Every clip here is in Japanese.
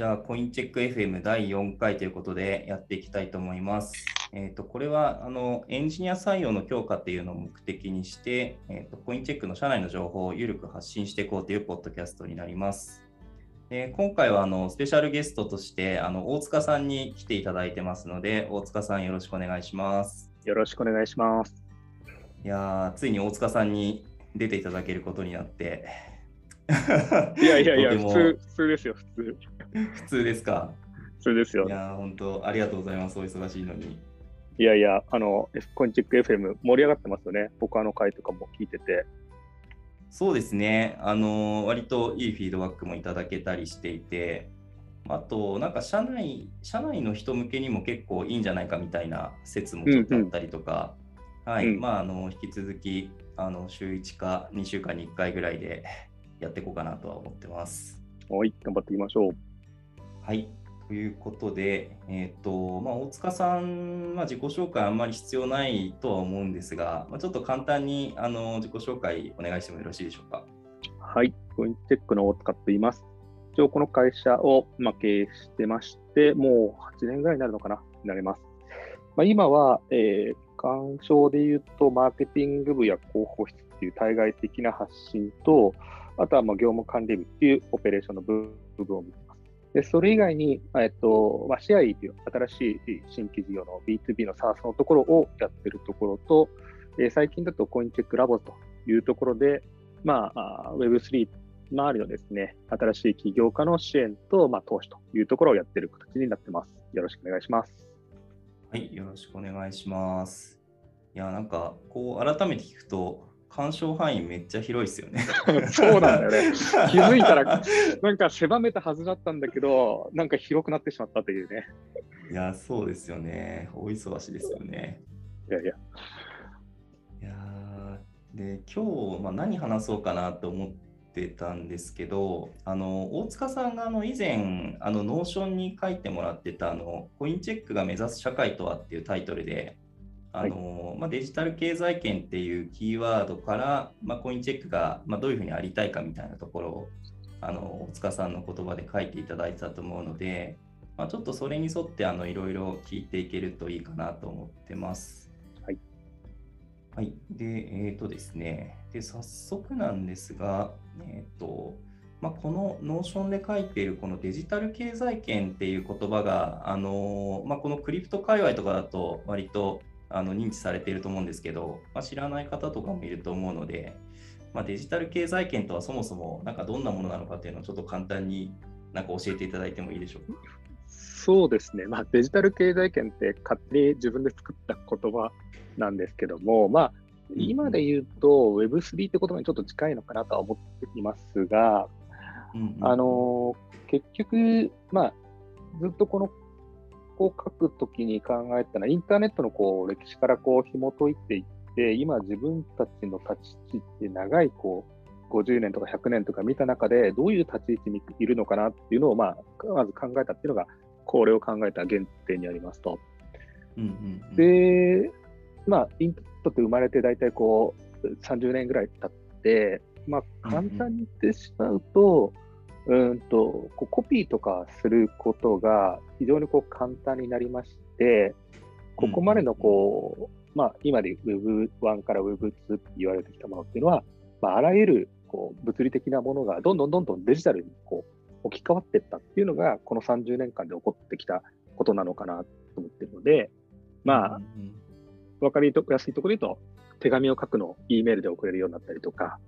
じゃあ、コインチェック FM 第4回ということでやっていきたいと思います。えっ、と、これは、あの、エンジニア採用の強化っていうのを目的にして、えっ、と、コインチェックの社内の情報を緩く発信していこうというポッドキャストになります。で今回はあのスペシャルゲストとしてあの大塚さんに来ていただいてますので、大塚さんよろしくお願いします。よろしくお願いします。いやーついに大塚さんに出ていただけることになって。いやいやいや、普通、普通ですよ、普通。普通ですか？普通ですよい。やー本当ありがとうございます。お忙しいのに。いやいや、あの、コインチェック FM 盛り上がってますよね。僕あの回とかも聞いてて。そうですね。あの割といいフィードバックもいただけたりしていて、あと、なんか社内、社内の人向けにも結構いいんじゃないかみたいな説もちょっとあったりとか、はい、うんまあ、あの、引き続き、あの、週1か2週間に1回ぐらいでやっていこうかなとは思ってます。はい、頑張っていきましょう。はい。ということで、えっ、と、まあ、大塚さん、まあ、自己紹介あんまり必要ないとは思うんですが、まあ、ちょっと簡単にあの自己紹介お願いしてもよろしいでしょうか？はい、コインチェックの大塚といいます。一応この会社を、まあ、経営してまして、もう8年ぐらいになるのかな、なります。まあ、今は、えー、鑑賞で言うと、マーケティング部や広報室っていう対外的な発信と、あとはまあ業務管理部っていうオペレーションの部分を見。で、それ以外に、えっと、まあ、シェアイという新しい新規事業の B2B の SaaS のところをやってるところと、えー最近だとコインチェックラボというところで、まあ、Web3 周りのですね、新しい起業家の支援と、まあ、投資というところをやってる形になってます。よろしくお願いします。はい、よろしくお願いします。いや、なんか、こう、改めて聞くと、管掌範囲めっちゃ広いですよね。そうなんだよね。気づいたら、なんか狭めたはずだったんだけど、なんか広くなってしまったというね。いや、そうですよね。大忙しですよね。いやいや。いやーで、今日、まあ、何話そうかなと思ってたんですけど、あの、大塚さんがあの以前、あの、 Notion に書いてもらってた、あの、コインチェックが目指す社会とはっていうタイトルで、あのまあ、デジタル経済圏っていうキーワードから、まあ、コインチェックが、まあ、どういうふうにありたいかみたいなところをあの大塚さんの言葉で書いていただいてたと思うので、まあ、ちょっとそれに沿ってあのいろいろ聞いていけるといいかなと思ってます。はい。はい。で、えっ、とですね、で早速なんですが、えっ、と、まあ、この Notion で書いているこのデジタル経済圏っていう言葉が、あのまあ、このクリプト界隈とかだと割とあの認知されていると思うんですけど、まあ、知らない方とかもいると思うので、まあ、デジタル経済圏とはそもそもなんかどんなものなのかっていうのをちょっと簡単になんか教えていただいてもいいでしょうか？そうですね。まあ、デジタル経済圏って勝手に自分で作った言葉なんですけども、まあ、今で言うと Web3 って言葉にちょっと近いのかなとは思っていますが、うんうんあの結局、まあ、ずっとこのこう書くときに考えたのは、インターネットのこう歴史からこう紐解いていって、今自分たちの立ち位置って長いこう50年とか100年とか見た中で、どういう立ち位置にいるのかなっていうのを、まあ、まず考えたっていうのが、これを考えた原点にありますと。うんうんうんで、まあ、インターネットって生まれて大体こう30年ぐらい経って、まあ、簡単に言ってしまうと、うんとこうコピーとかすることが非常にこう簡単になりまして、ここまでのこう、まあ、今で Web1 から Web2 って言われてきたものっていうのは、まあ、あらゆるこう物理的なものがどんどんどんどんデジタルにこう置き換わっていったっていうのが、この30年間で起こってきたことなのかなと思ってるので、まあ、うんうんわかりやすいところで言うと、手紙を書くのを E メールで送れるようになったりとか、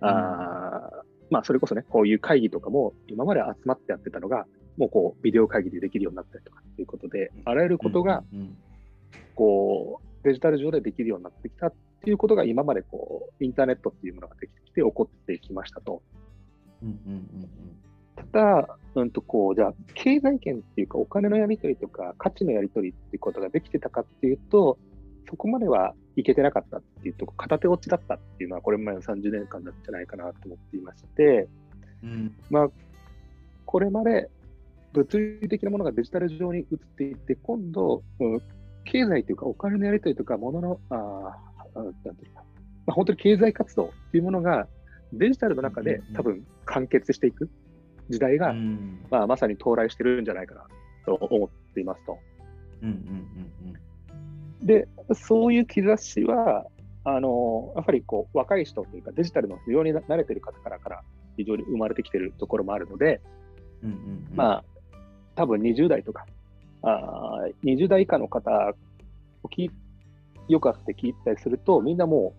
あーまあ、それこそね、こういう会議とかも今まで集まってやってたのが、もうこう、ビデオ会議でできるようになったりとかっていうことで、あらゆることが、こう、デジタル上でできるようになってきたっていうことが、今までこう、インターネットっていうものができてきて起こってきましたと。ただ、うんとこう、じゃあ、経済圏っていうか、お金のやり取りとか、価値のやり取りっていうことができてたかっていうと、そこまではいけてなかったっていうと、片手落ちだったっていうのは、これまでの30年間なんじゃないかなと思っていまして、うんまあ、これまで物理的なものがデジタル上に移っていって、今度、うん経済というか、お金のやり取りとか、ものの、あなんていうか、まあ、本当に経済活動っていうものが、デジタルの中でうんうんうん多分完結していく。時代が、うんまあ、まさに到来してるんじゃないかなと思っていますと。うんうんで、そういう兆しは、あのやっぱりこう若い人というか、デジタルの非常に慣れてる方からから非常に生まれてきてるところもあるので、うんうんうん。うんまあ、多分20代とか、あー20代以下の方を聞いよくあって聞いたりすると、みんなも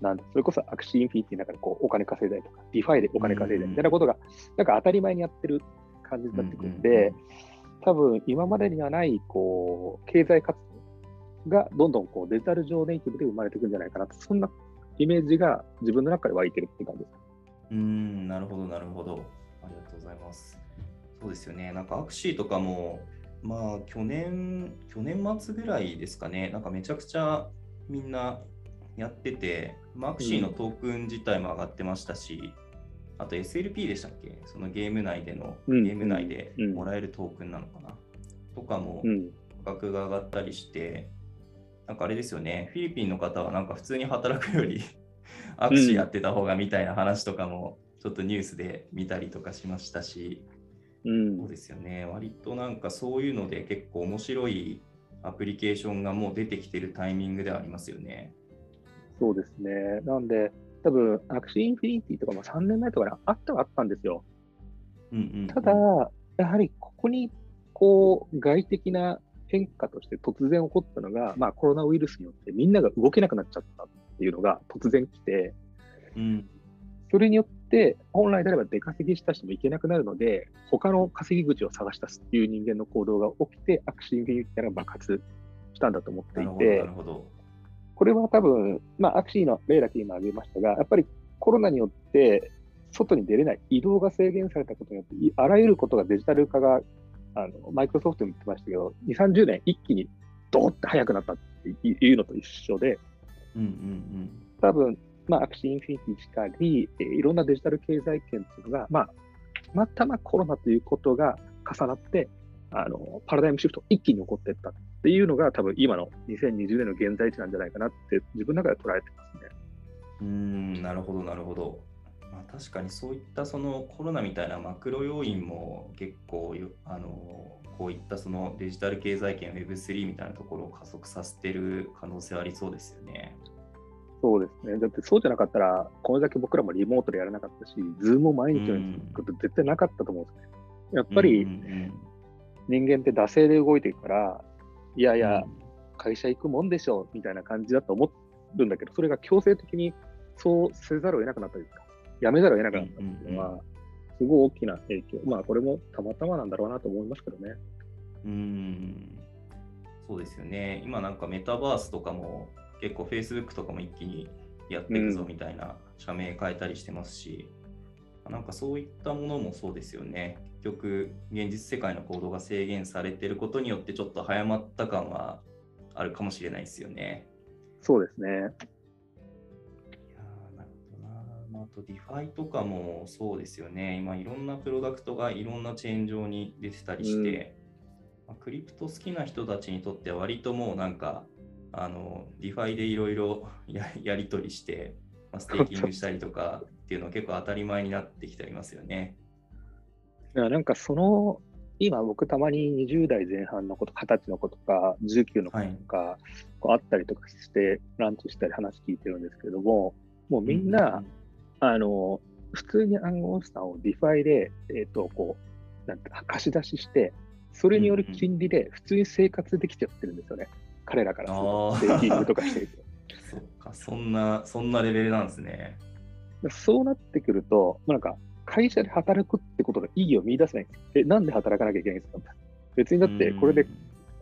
う、なんだそれこそ Axie Infinity の中でこうお金稼いだりとか、 DeFi でお金稼いだりみたいなことが、なんか当たり前にやってる感じになってくるんで、多分今までにはないこう経済活動がどんどんこうデジタル上ネイティブで生まれていくんじゃないかなと、そんなイメージが自分の中で湧いてるって感じです。うーん、なるほど、なるほど。ありがとうございます。そうですよね。なんかアクシーとかも、まあ、去年、去年末ぐらいですかね、なんかめちゃくちゃみんなやってて、まあ、アクシーのトークン自体も上がってましたし、あと SLP でしたっけ？そのゲーム内での、うんゲーム内でうんもらえるトークンなのかな、とかもうん、価格が上がったりして、なんかあれですよね、フィリピンの方はなんか普通に働くよりアクシーやってた方がみたいな話とかもちょっとニュースで見たりとかしましたし、うんそうですよね、割となんかそういうので結構面白いアプリケーションがもう出てきてるタイミングではありますよね。そうですね。なんで、多分 Axie Infinity とかも3年前とかにあったはあったんですよ。うんうんうんただ、やはりここにこう外的な変化として突然起こったのが、まあ、コロナウイルスによってみんなが動けなくなっちゃったっていうのが突然来て、うんそれによって本来であれば出稼ぎした人も行けなくなるので、他の稼ぎ口を探し出すっていう人間の行動が起きて、 Axie Infinity が爆発したんだと思っていて、なるほど。これは多分、まあ、 Axie の例だけ今挙げましたが、やっぱりコロナによって外に出れない、移動が制限されたことによって、いあらゆることがデジタル化が、あのマイクロソフトも言ってましたけど、2、30年一気にドーって速くなったっていうのと一緒で、うんうん多分、まあ、 Axie Infinity しかり、えーいろんなデジタル経済圏っていうのが、まあ、またまコロナということが重なって、あのパラダイムシフト一気に起こっていったっていうのが、多分今の2020年の現在地なんじゃないかなって、自分の中で捉えてますね。うん、なるほど、なるほど。まあ、確かにそういったそのコロナみたいなマクロ要因も結構よあのこういったそのデジタル経済圏 Web3 みたいなところを加速させてる可能性ありそうですよね。そうですね。だってそうじゃなかったら、これだけ僕らもリモートでやらなかったし、ズームも毎日のようにすること絶対なかったと思うんですね。やっぱり人間って惰性で動いていくから、いやうんいや、会社行くもんでしょみたいな感じだと思るんだけど、それが強制的にそうせざるを得なくなったというか、やめざるを得なくなったっていうのは、すごい大きな影響。まあ、これもたまたまなんだろうなと思いますけどね。うーんそうですよね。今なんかメタバースとかも結構 Facebook とかも一気にやっていくぞみたいな社名変えたりしてますし、なんかそういったものもそうですよね。結局現実世界の行動が制限されてることによってちょっと早まった感はあるかもしれないですよね。そうですね。あ、あと、 DeFi とかもそうですよね。今、いろんなプロダクトがいろんなチェーン上に出てたりして、まあクリプト好きな人たちにとっては割ともうなんか、あの、 DeFi でいろいろ ややり取りして、まあ、ステーキングしたりとかっていうのは結構当たり前になってきてありますよね。いやなんかその、今僕たまに20代前半の子と、20歳の子とか、19の子とか、こう会ったりとかして、ランチしたり話聞いてるんですけども、もうみんな、あの、普通に暗号資産を DeFi で、えっ、と、こう、なんて貸し出しして、それによる金利で普通に生活できちゃってるんですよね。彼らからするとあーステーキングとかしてると。そっか、そんな、そんなレベルなんですね。そうなってくると、まあなんか、会社で働くってことが意義を見出せないんですよ。え、なんで働かなきゃいけないんですか？別にだって、これで、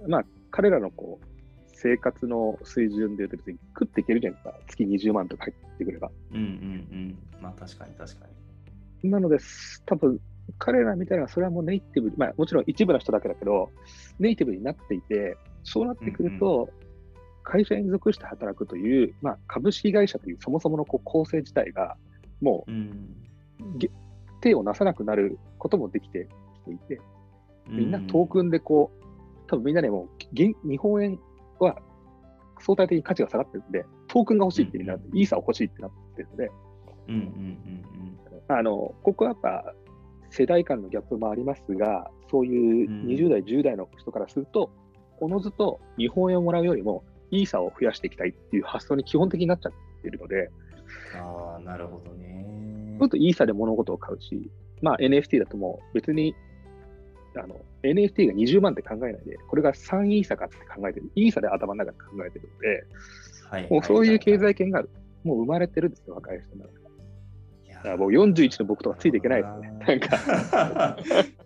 まあ、彼らのこう、生活の水準で言うと別に食っていけるじゃないですか。月20万とか入ってくれば。うんうんうん。まあ確かに確かに。なので、多分彼らみたいな、それはもうネイティブ、まあもちろん一部の人だけだけど、ネイティブになっていて、そうなってくると、会社に属して働くという、まあ、株式会社というそもそものこう構成自体が、もうん。うげ手をなさなくなることもできてきていて、みんなトークンでこう、多分みんなでも日本円は相対的に価値が下がってるんで、トークンが欲しいってみんな、イーサを欲しいってなってるので、うんうんうんあの、ここはやっぱ世代間のギャップもありますが、そういう20代、10代の人からすると、おのずと日本円をもらうよりも、イーサを増やしていきたいっていう発想に基本的になっちゃっているので、ああ、なるほどね。ちょっとイーサで物事を買うし、まあ、NFT だともう別にあの NFT が20万って考えないで、これが3イーサかって考えてる、イーサで頭の中で考えてるので、はい、もうそういう経済圏がもう生まれてるんですよ、若い人の中で。いやもう41の僕とかついていけないですね。なんか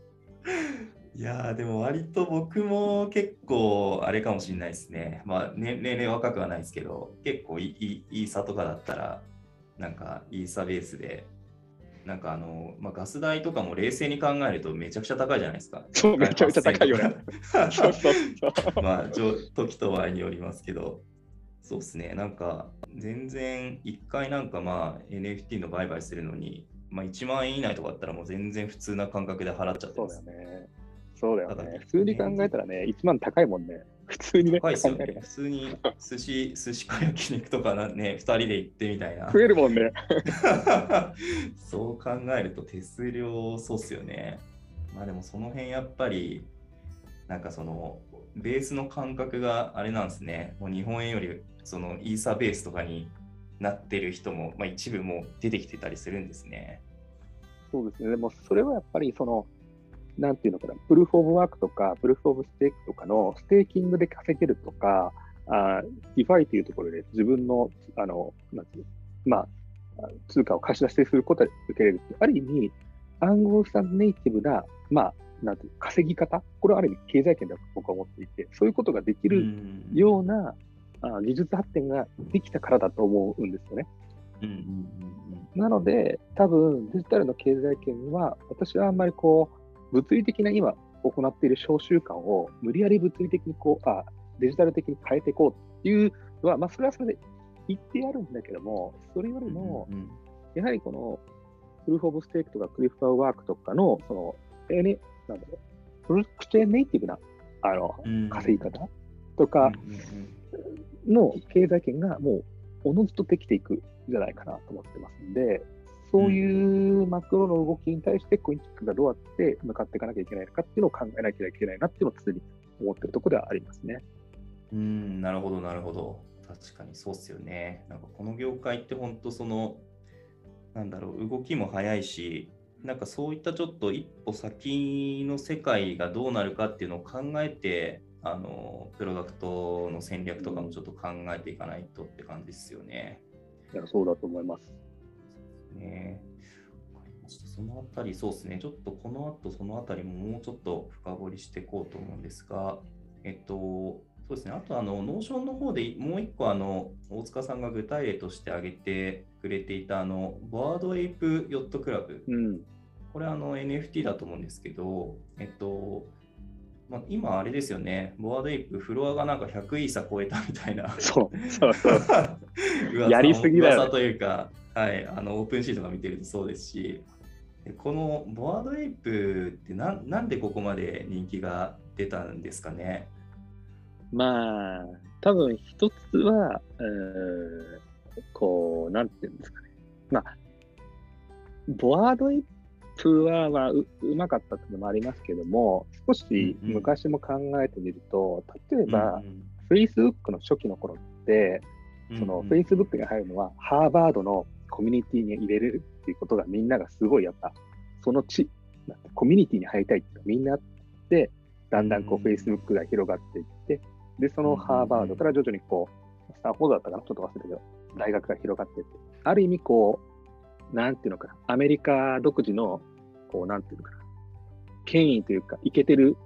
いやでも割と僕も結構あれかもしれないですね。まあ、ね、年齢若くはないですけど、結構いいイーサとかだったら、なんかイーサベースでなんかあの、まあ、ガス代とかも冷静に考えるとめちゃくちゃ高いじゃないですか。そう、めちゃくちゃ高いよね。そうそうそう。まあ、時と場合によりますけど、そうですね、なんか全然1回なんかまあ NFT の売買するのに、まあ、1万円以内とかだったらもう全然普通な感覚で払っちゃってます。そうだよね。そうだよね。普通に考えたらね、1万高いもんね。普通にね。高いですよね。普通に寿司、寿司か焼肉とかなね、2人で行ってみたいな。増えるもんね。そう考えると手数料そうっすよね。まあでもその辺やっぱり、なんかその、ベースの感覚があれなんですね。もう日本円よりそのイーサベースとかになってる人も、まあ、一部も出てきてたりするんですね。そうですね。でもそれはやっぱりその、なんていうのかな、 Proof of Work とか、 Proof of Stake とかのステーキングで稼げるとか、あ DeFi というところで自分の、あの、なんていうまあ、通貨を貸し出しすることで受けれるある意味、暗号資産ネイティブな、まあ、なんていう稼ぎ方、これはある意味経済圏だと僕は思っていて、そういうことができるようなあ技術発展ができたからだと思うんですよね。うんうんうんうん、なので、多分デジタルの経済圏は、私はあんまりこう、物理的な今行っている小習慣を無理やり物理的にこうあデジタル的に変えていこうっていうのは、まあ、それはそれで言ってやるんだけども、それよりも、やはりこのプルーフ・オブ・ステークとかクリフターワークとかの、その、えね、なんだろう、ブロックチェーンネイティブなあの、稼ぎ方とかの経済圏がもうおのずとできていくんじゃないかなと思ってますんで、そういうマクロの動きに対してコインチックがどうやって向かっていかなきゃいけないのかっていうのを考えなきゃいけないなっていうのを常に思ってるところではありますね。うん、なるほど、なるほど。確かにそうっすよね。なんかこの業界って本当その、なんだろう、動きも早いし、なんかそういったちょっと一歩先の世界がどうなるかっていうのを考えて、あのプロダクトの戦略とかもちょっと考えていかないとって感じですよね。いやそうだと思います。ね。そのあたり、そうですね、ちょっとこの後、そのあたりももうちょっと深掘りしていこうと思うんですが、えっと、そうですね、あと、あの、 Notion の方でもう一個、あの、大塚さんが具体例として挙げてくれていた、あの、 Bored Ape Yacht Club。うん、これ、あの、NFT だと思うんですけど、えっと、まあ、今あれですよね、 Bored Ape、フロアがなんか100イーサ超えたみたいな。そう、そうそう。やりすぎだよ、ね。というか、はい、あの OpenSea とか見てるとそうですし、この Bored Ape ってななんでここまで人気が出たんですかね？まあ、多分一つは、えー、こう、なんていうんですかね。まあ、ボワードエイプは、まあ、ううまかったっていうのもありますけども、少し昔も考えてみると、うんうん、例えば、Facebook の初期の頃って、その Facebook に入るのは、ハーバードのコミュニティに入れるっていうことがみんながすごいやっぱ、その地、コミュニティに入りたいってみんなで、だんだんこう Facebook が広がっていって、で、そのハーバードから徐々にこう、スタンフォードだったかなちょっと忘れたけど、大学が広がっていって、ある意味こう、なんていうのかな、アメリカ独自の、こう、なんていうのかな、権威というか、いけてる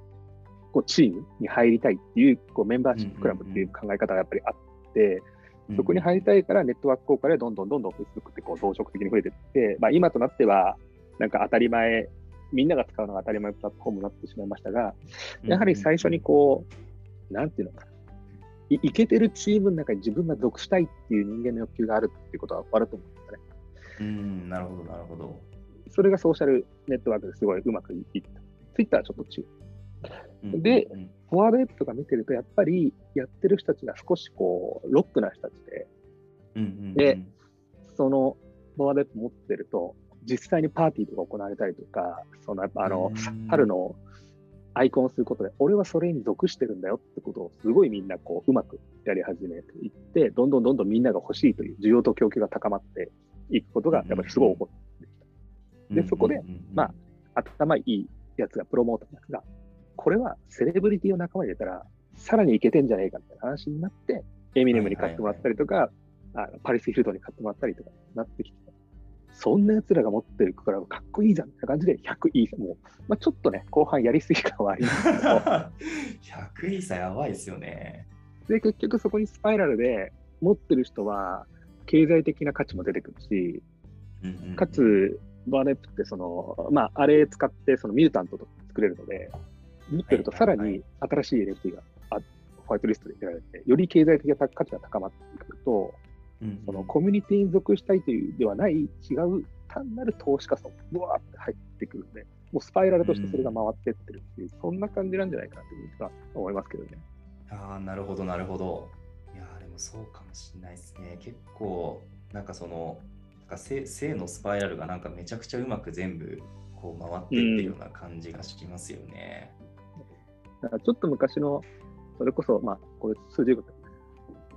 こうチームに入りたいっていうこうメンバーシップクラブっていう考え方がやっぱりあって、そこに入りたいからネットワーク効果でどんどんどんどん Facebook ってこう増殖的に増えていって、まあ、今となってはなんか当たり前、みんなが使うのが当たり前プラットフォームになってしまいましたが、やはり最初にこう、なんていうのかな、いいけてるチームの中に自分が属したいっていう人間の欲求があるっていうことはあると思うんですね。うん、なるほど、なるほど。それがソーシャルネットワークですごいうまくいった。ツイッターはちょっと違う。で、フォワードエップとか見てると、やっぱりやってる人たちが少しこう、ロックな人たちで、うんうんうん、で、そのフォワードエップ持ってると、実際にパーティーとか行われたりとか、そのやっぱあのうん。春のアイコンをすることで、俺はそれに属してるんだよってことをすごいみんなこううまくやり始めていって、どんどんどんどんみんなが欲しいという需要と供給が高まっていくことがやっぱりすごい起こってきた。でそこでまあ頭いいやつが、プロモーターのやつが、これはセレブリティを仲間に入れたら、さらにいけてんじゃねえかみたいな話になって、エミネムに買ってもらったりとか、あのパリス・ヒルトンに買ってもらったりとか。なってきて、そんなやつらが持ってるからかっこいいじゃんみたいな感じで100いいさ、もう、まあ、ちょっとね、後半やりすぎ感はありますけど、100イーサやばいですよね。で、結局そこにスパイラルで持ってる人は、経済的な価値も出てくるし、うんうんうん。かつ、バーネップってその、まあ、あれ使ってそのミュータントとか作れるので、持ってるとさらに新しい NFT があホワイトリストで得られて、より経済的な価値が高まってくると、うんうんそのコミュニティに属したいというではない、違う単なる投資家層、ブワーって入ってくるんで、もうスパイラルとしてそれが回ってってるっていう、そんな感じなんじゃないかなというふうには思いますけどね。ああ、なるほど、なるほど。いやー、でもそうかもしれないですね。結構、なんかその、なんか正正のスパイラルがなんかめちゃくちゃうまく全部こう回ってってるような感じがしますよね。だからちょっと昔の、それこそ、まあ、これ数十年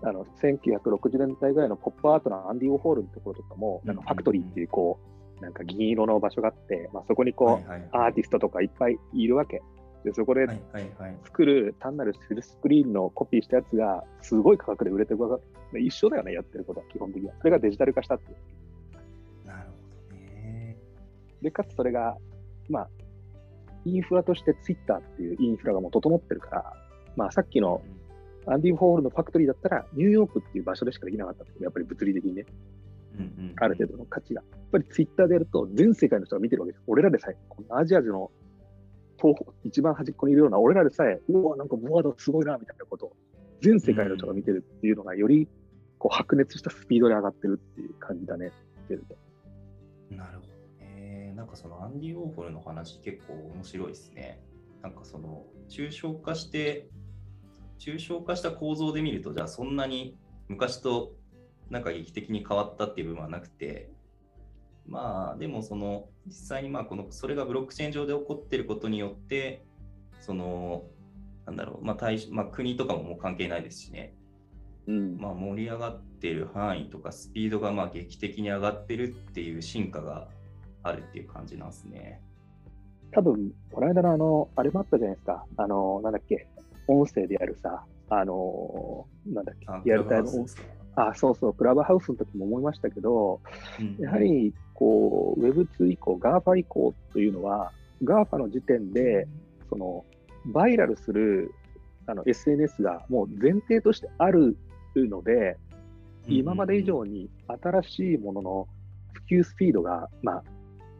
あの1960年代ぐらいのポップアートのアンディ・オホールのところとかも、なんかファクトリーっていう、こう、なんか銀色の場所があって、まあ、そこにこう、はいはいアーティストとかいっぱいいるわけ。で、そこではいはいはい。作る単なるフルスクリーンのコピーしたやつが、すごい価格で売れてるわけ一緒だよね、やってることは、基本的には。それがデジタル化したっていう。なるほどね。で、かつそれが、まあ、インフラとしてツイッターっていうインフラがもう整ってるから、まあ、さっきのアンディ・ホールのファクトリーだったら、ニューヨークっていう場所でしかできなかったんですけど、やっぱり物理的にね、ある程度の価値が。やっぱりツイッターでやると、全世界の人が見てるわけです。俺らでさえ、このアジアの東方、一番端っこにいるような、俺らでさえ、うわ、なんかボワードすごいな、みたいなことを、全世界の人が見てるっていうのが、よりこう白熱したスピードで上がってるっていう感じだね、見てると。なるほどね。なんかそのアンディ・オーホルの話結構面白いですね。なんかその抽象化して、抽象化した構造で見ると、じゃあそんなに昔となんか劇的に変わったっていう部分はなくて、まあでもその実際にまあこのそれがブロックチェーン上で起こってることによって、そのなんだろう、まあ対まあ、国とかももう関係ないですしね、うん。まあ、盛り上がってる範囲とかスピードがまあ劇的に上がってるっていう進化があるっていう感じなんですね。多分、この間のあの、あれもあったじゃないですか。あの、なんだっけ、音声でやるさ、あの、なんだっけ。あ、リアルタイムクラブハウスですか？あ、そうそう、クラブハウスの時も思いましたけど、うん。やはり、こう、Web2 以降、GAFA 以降というのは、GAFA の時点で、その、バイラルするあの SNS がもう前提としてあるので、今まで以上に新しいものの普及スピードが、まあ、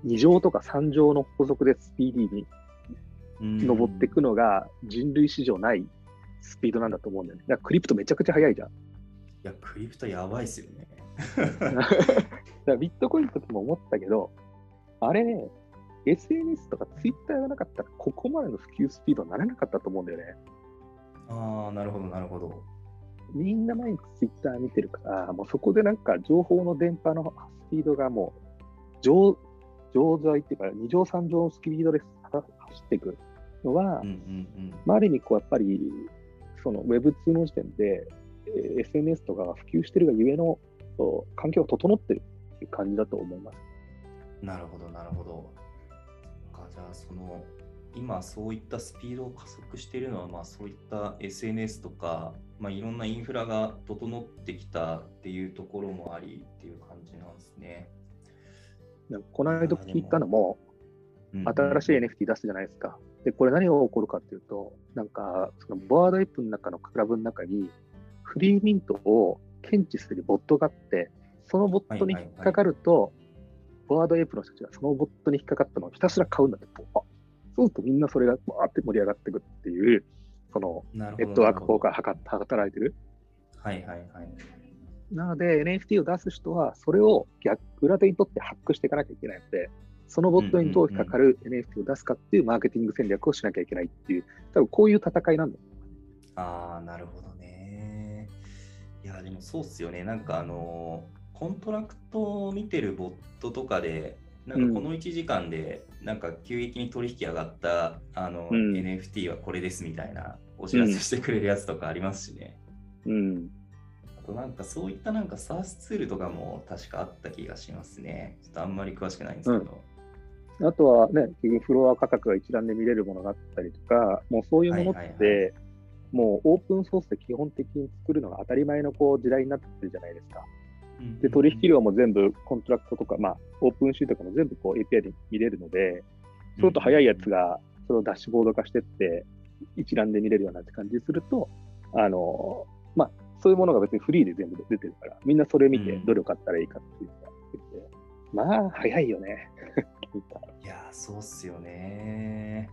2乗とか3乗の法則でスピーディーに上っていくのが人類史上ないスピードなんだと思うんだよね。だからクリプトめちゃくちゃ速いじゃん。いや、クリプトやばいっすよね。ビットコインの時も思ったけど、あれ、SNS とか Twitter がなかったら、ここまでの普及スピードにならなかったと思うんだよね。ああ、なるほど、なるほど。みんな毎日 Twitter 見てるから、もうそこでなんか情報の電波のスピードがもう上、上材っていうか、2乗3乗のスピードで走っていくのは、うんうんうん。まあ、ある意味、こうやっぱり、その Web2 の時点で、えー SNS とかが普及してるがゆえの環境が整ってるっていう感じだと思います。なるほど、なるほど。じゃあ、その、今そういったスピードを加速しているのは、まあ、そういった SNS とか、まあ、いろんなインフラが整ってきたっていうところもありっていう感じなんですね。なんかこの間聞いたのも、うん新しい NFT 出すじゃないですか。で、これ何が起こるかっていうと、なんか、そのボワードエップの中のクラブの中に、フリーミントを検知するボットがあって、そのボットに引っかかると、ボワードエップの人たちがそのボットに引っかかったのをひたすら買うんだって、あそうするとみんなそれがわーって盛り上がっていくっていう、そのネットワーク効果なるが働いてる。はいはいはい。なので NFT を出す人は、それを逆裏手にとってハックしていかなきゃいけないので、そのボットにどう引っかかる NFT を出すかっていうマーケティング戦略をしなきゃいけないっていう、多分こういう戦いなんだ。ああ、なるほどね。いや、でもそうっすよね。なんかあの、コントラクトを見てるボットとかで、なんかこの1時間で、なんか急激に取引上がったあの、うん NFT はこれですみたいなお知らせしてくれるやつとかありますしね。うん。あとなんかそういったなんか SaaS ツールとかも確かあった気がしますね。ちょっとあんまり詳しくないんですけど。あとはね、フロア価格が一覧で見れるものがあったりとか、もうそういうものって、はいはいはもうオープンソースで基本的に作るのが当たり前のこう時代になってるじゃないですか。で、取引量も全部コントラクトとか、まあ、 OpenSea とかも全部こう API で見れるので、ちょっと早いやつがそれをダッシュボード化してって、一覧で見れるようなって感じにすると、あの、まあ、そういうものが別にフリーで全部出てるから、みんなそれ見てうんどれを買ったらいいかっていうのが出てて、まあ、早いよね。いやー、そうっすよね。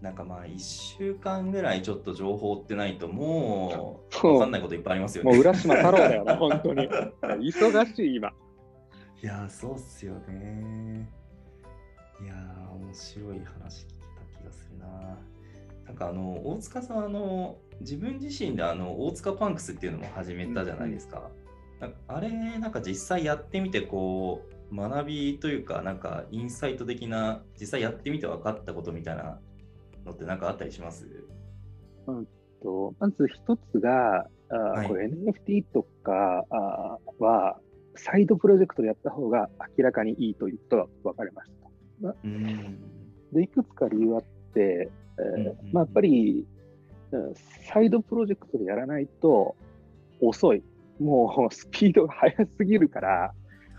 なんかまあ、1週間ぐらいちょっと情報ってないと、もう、そうわかんないこといっぱいありますよね。もう浦島太郎だよな、本当に。忙しい、今。いやー、そうっすよね。いやー、面白い話聞けた気がするな。なんかあの、大塚さん、あの、自分自身であの、大塚パンクスっていうのも始めたじゃないですか。なんかあれ、なんか実際やってみて、こう、学びというか、なんかインサイト的な、実際やってみて分かったことみたいなのってなんかあったりします？とまず一つが、あーはいこれ NFT とかあーは、サイドプロジェクトでやった方が明らかにいいということが分かりました。うん。で、いくつか理由あって、まあ、やっぱり、うんサイドプロジェクトでやらないと遅い。もうスピードが速すぎるから、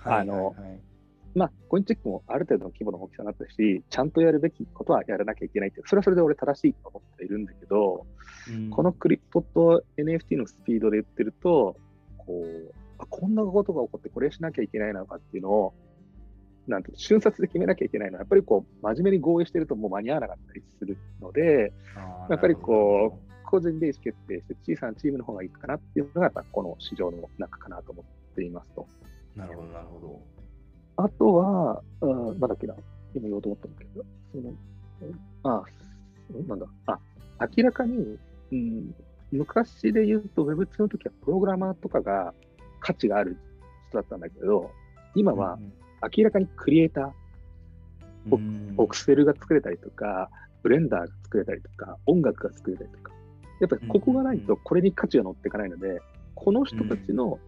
あのまあ、コインチェックもある程度の規模の大きさになったし、ちゃんとやるべきことはやらなきゃいけないってそれはそれで俺正しいと思っているんだけど、うん。このクリプトと NFT のスピードで言ってると、こう、あこんなことが起こってこれしなきゃいけないのかっていうのを、なん瞬殺で決めなきゃいけないのは、やっぱりこう、真面目に合意してるともう間に合わなかったりするので、やっぱりこう、個人で意思決定して小さなチームの方がいいかなっていうのが、やっぱこの市場の中かなと思っていますと。なるほど、なるほど。あとは、うん、なんだっけな、今言おうと思ったんだけど、その、うんあ、うんなんだ、あ、明らかに、うん、昔で言うと Web2 の時はプログラマーとかが価値がある人だったんだけど、今はうん明らかにクリエイター、うんうんボクセルが作れたりとか、ブレンダーが作れたりとか、音楽が作れたりとか、やっぱりここがないとこれに価値が乗っていかないので、この人たちの、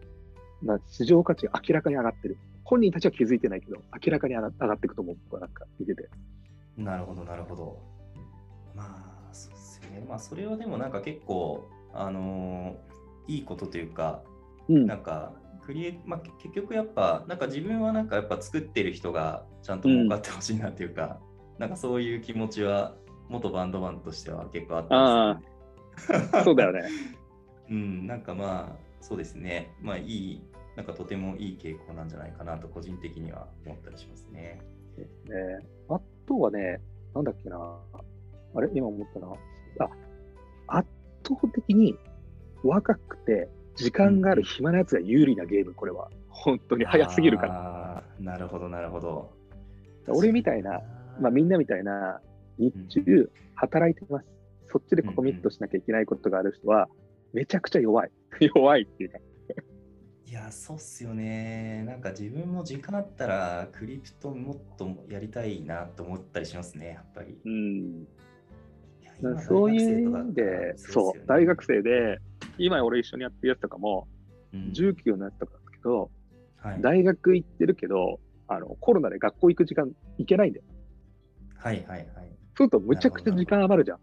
まあ、市場価値が明らかに上がってる。本人たちは気づいてないけど、明らかに上が上がっていくと思う。僕はなんか見てて。なるほど、なるほど。まあ、そうですよね。まあ、それはでもなんか結構、あのーいいことというか、うんなんか、クリエイまあ、け結局やっぱ、なんか自分はなんかやっぱ作ってる人がちゃんと儲かってほしいなっていうか、なんかそういう気持ちは、元バンドマンとしては結構あったんですよね。そうだよね。うん、なんかまあ、そうですね。まあ、いい、なんかとてもいい傾向なんじゃないかなと、個人的には思ったりしますね。ねあとはね、なんだっけな。あれ？今思ったな。あ、圧倒的に若くて時間がある暇なやつが有利なゲーム、これは。本当に早すぎるから。ら。なるほど、なるほど。俺みたいな、まあ、みんなみたいな日中働いてます。そっちでコミットしなきゃいけないことがある人は、めちゃくちゃ弱い。弱いっていうか。いや、そうっすよね。なんか自分も時間あったら、クリプトもっとやりたいなと思ったりしますね、やっぱり。うん。そういう意味で、そう、大学生で、今俺一緒にやってるやつとかも、うん19のやつとかだけど、はい、大学行ってるけど、あのコロナで学校行く時間行けないんだよ。はいはいはい。そうするとむちゃくちゃ時間余るじゃん。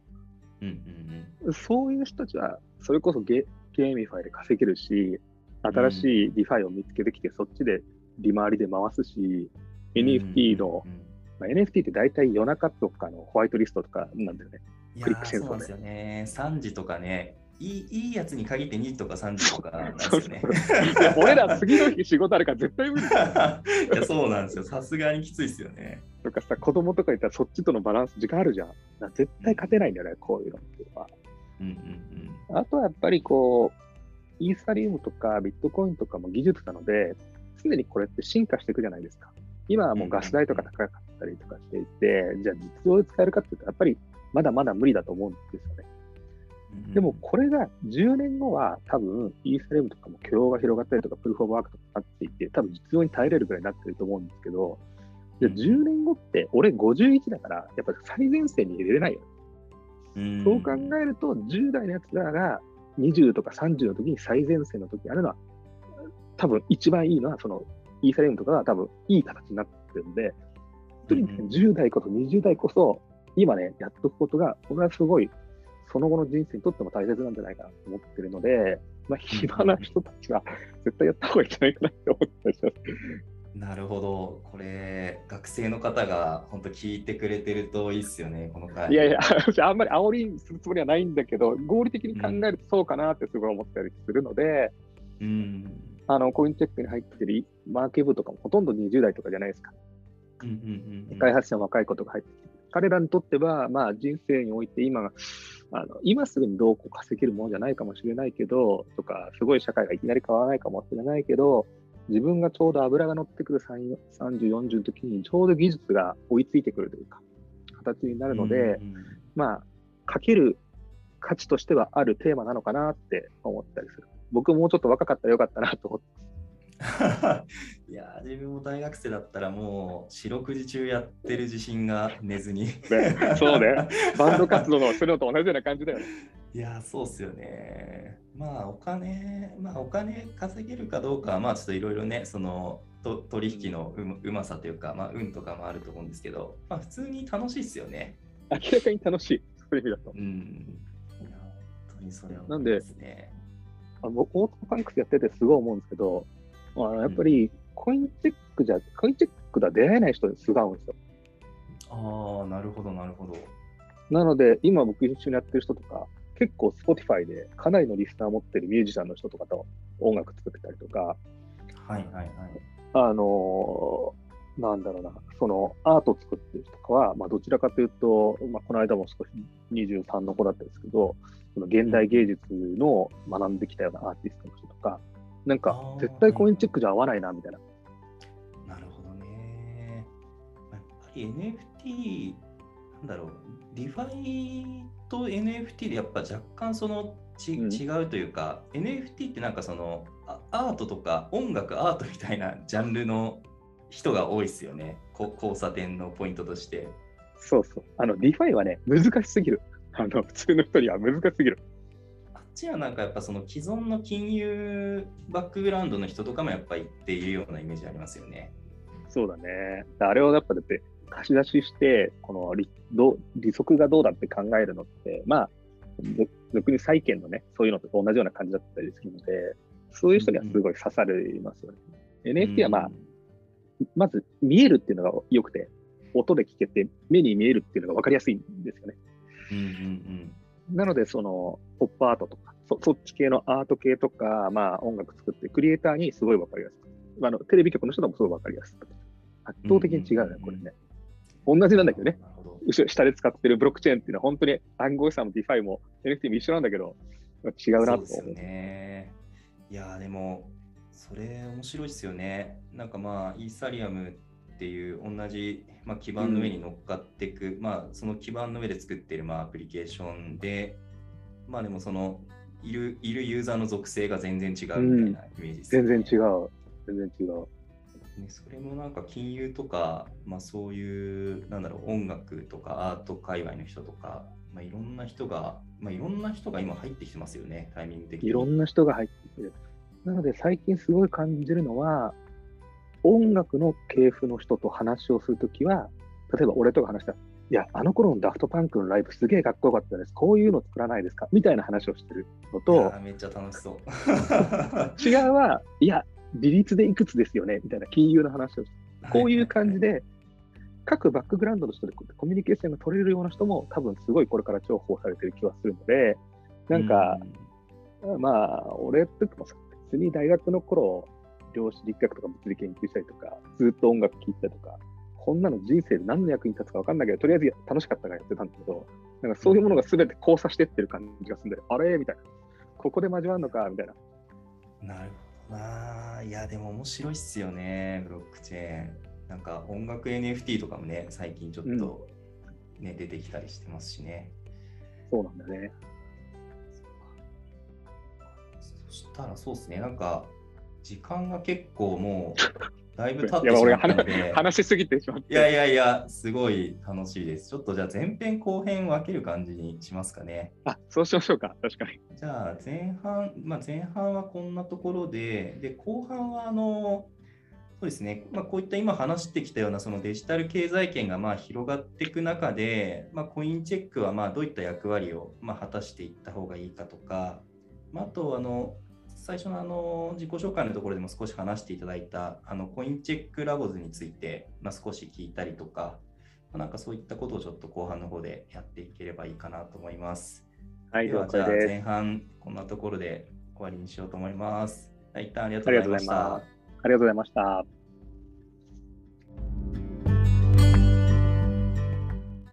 うんうんそういう人たちは、それこそゲ GameFi で稼げるし、新しい DeFi を見つけてきて、そっちで利回りで回すし、うん。NFT の、うんうんうんまあ、NFT って大体夜中とかのホワイトリストとかなんだよね。クリック戦争でーそうですよね。3時とかね、いいいいやつに限って2時とか3時とかなんですね。俺ら次の日仕事あるから絶対無理だよ いや、そうなんですよ。さすがにきついですよね。とかさ、子供とかいたらそっちとのバランス、時間あるじゃん。絶対勝てないんだよね、こういうのっていうのは。うんうんあとはやっぱりこう、イーサリウムとかビットコインとかも技術なので、常にこれって進化していくじゃないですか。今はもうガス代とか高かったりとかしていて、じゃあ実用で使えるかっていうと、やっぱりまだまだ無理だと思うんですよね。うん。でもこれが10年後は多分イーサリウムとかも許容が広がったりとか、プルフォームワークとかになっていて、多分実用に耐えれるぐらいになってると思うんですけど、で10年後って俺51だから、やっぱり最前線に入れれないよ。うんそう考えると、10代のやつらが20とか30の時に最前線の時にあるのは、多分一番いいのは、そのイーサリアムとかは多分いい形になってるんで、とにかく10代こそ20代こそ、今ね、やっとくことが、俺はすごい、その後の人生にとっても大切なんじゃないかなと思ってるので、まあ、暇な人たちは絶対やった方がいいんじゃないかなって思ったりします。なるほど。これ、学生の方が本当聞いてくれてるといいっすよね、この回。いやいや、あんまり煽りするつもりはないんだけど、合理的に考えるとそうかなってすごい思ったりするので、うん。あのコインチェックに入ってるマーケ部とかもほとんど20代とかじゃないですか。うんうんうんうん開発者の若い子とか入ってきて、彼らにとっては、まあ、人生において今あの、今すぐにどうこう稼げるものじゃないかもしれないけど、とか、すごい社会がいきなり変わらないかもしれないけど、自分がちょうど油が乗ってくる30、40の時に、ちょうど技術が追いついてくるというか、形になるので、うんうんまあ、かける価値としてはあるテーマなのかなって思ったりする。僕もうちょっと若かったらよかったなと思って。いやー自分も大学生だったらもう四六時中やってる自信が寝ずにねそうね。バンド活動のするのと同じような感じだよね。いやーそうっすよねまあお金まあお金稼げるかどうかはまあちょっといろいろねそのと取引のうまうまさというかまあ運とかもあると思うんですけどまあ普通に楽しいっすよね明らかに楽しい。そういう意味だと。うんいや本当にそれはなんですねあ僕、オートパンクスやっててすごい思うんですけど、あのやっぱりコインチェックじゃ、コインチェックでは出会えない人にすごい会うんですよ。ああなるほどなるほど。なので、今僕一緒にやってる人とか、結構 Spotify でかなりのリスナーを持ってるミュージシャンの人とかと音楽作ってたりとか、はいはいはい。あのーなんだろうな、そのアートを作ってる人とかは、まあ、どちらかというと、まあ、この間も少し23の子だったんですけど、その現代芸術の学んできたようなアーティストの人とか、なんか絶対コインチェックじゃ会わないなみたいな。なるほどね。やっぱり NFT、なんだろう、 DeFi と NFT でやっぱ若干そのち、うん違うというか、NFT ってなんかそのあアートとか音楽アートみたいな ジャンルの人が多いですよね。こ交差点のポイントとして。そうそう。あの、 DeFi はね、難しすぎる。あの、普通の人には難しすぎる。ちはなんかやっぱその既存の金融バックグラウンドの人とかもやっぱ行っているようなイメージありますよね。そうだね。あれをやっぱだって、貸し出しして、この利どう利息がどうだって考えるのって、まあ、ぞ俗に債券のね、そういうのと同じような感じだったりするので、そういう人にはすごい刺さりますよね。NFT はまあ、うんまず見えるっていうのが良くて、音で聞けて、目に見えるっていうのが分かりやすいんですよね。うんうんなので、その、ポップアートとか、そそっち系のアート系とか、まあ、音楽作って、クリエイターにすごい分かりやすい。あのテレビ局の人でもすごい分かりやすい。圧倒的に違うね、これね。同じなんだけどね。後ろ下で使ってるブロックチェーンっていうのは本当に暗号資産も DeFi も NFT も一緒なんだけど、違うなと思う。そうですよね。いやーでも、それ面白いですよね。なんかまあ、イーサリアムっていう同じ、まあ、基盤の上に乗っかっていく、まあ、その基盤の上で作っている、まあ、アプリケーションで、まあでもその、いるいるユーザーの属性が全然違うみたいなイメージですよね、全然違う。全然違う。ね、それもなんか金融とか、まあ、そういうなんだろう音楽とかアート界隈の人とか、まあ、いろんな人が、まあ、いろんな人が今入ってきてますよね、タイミング的に。いろんな人が入ってくる。なので最近すごい感じるのは、音楽の系譜の人と話をするときは、例えば俺とか話したら、いや、あの頃のダフトパンクのライブすげえかっこよかったです。こういうの作らないですか？みたいな話をしてるのいとめっちゃ楽しそう。違うは、いや、利率でいくつですよね？みたいな金融の話をして。こういう感じで、各バックグラウンドの人でコミュニケーションが取れるような人も多分すごいこれから重宝されてる気はするので、なんか、まあ、俺ってもさ、別に大学の頃、量子力学とか物理研究したりとか、ずっと音楽聴いたりとか、こんなの人生で何の役に立つか分かんないけど、とりあえず楽しかったからやってたんだけど、なんかそういうものが全て交差してってる感じがするんで、あれ？みたいな。ここで交わるのか？みたいな。なるほどな。いや、でも面白いっすよね、ブロックチェーン。なんか音楽 NFT とかもね、最近ちょっと、ね出てきたりしてますしね。そうなんだね。そしたらそうですね、なんか時間が結構もう だいぶ経ってしまったので。話しすぎてしまって。いやいやいや、すごい楽しいです。ちょっとじゃあ前編後編分ける感じにしますかね。あ、そうしましょうか。確かに。じゃあ前半、まあ、前半はこんなところで、で後半はあの、そうですね、まあ、こういった今話してきたようなそのデジタル経済圏がまあ広がっていく中で、まあ、コインチェックはまあどういった役割をまあ果たしていった方がいいかとか、まあ、あとあの最初のあの自己紹介のところでも少し話していただいたあのコインチェックラボズについて、まあ、少し聞いたりとか、まあ、なんかそういったことをちょっと後半の方でやっていければいいかなと思います。はい、ではじゃあ前半こんなところで終わりにしようと思います。一旦ありがとうございました。ありがとうございました。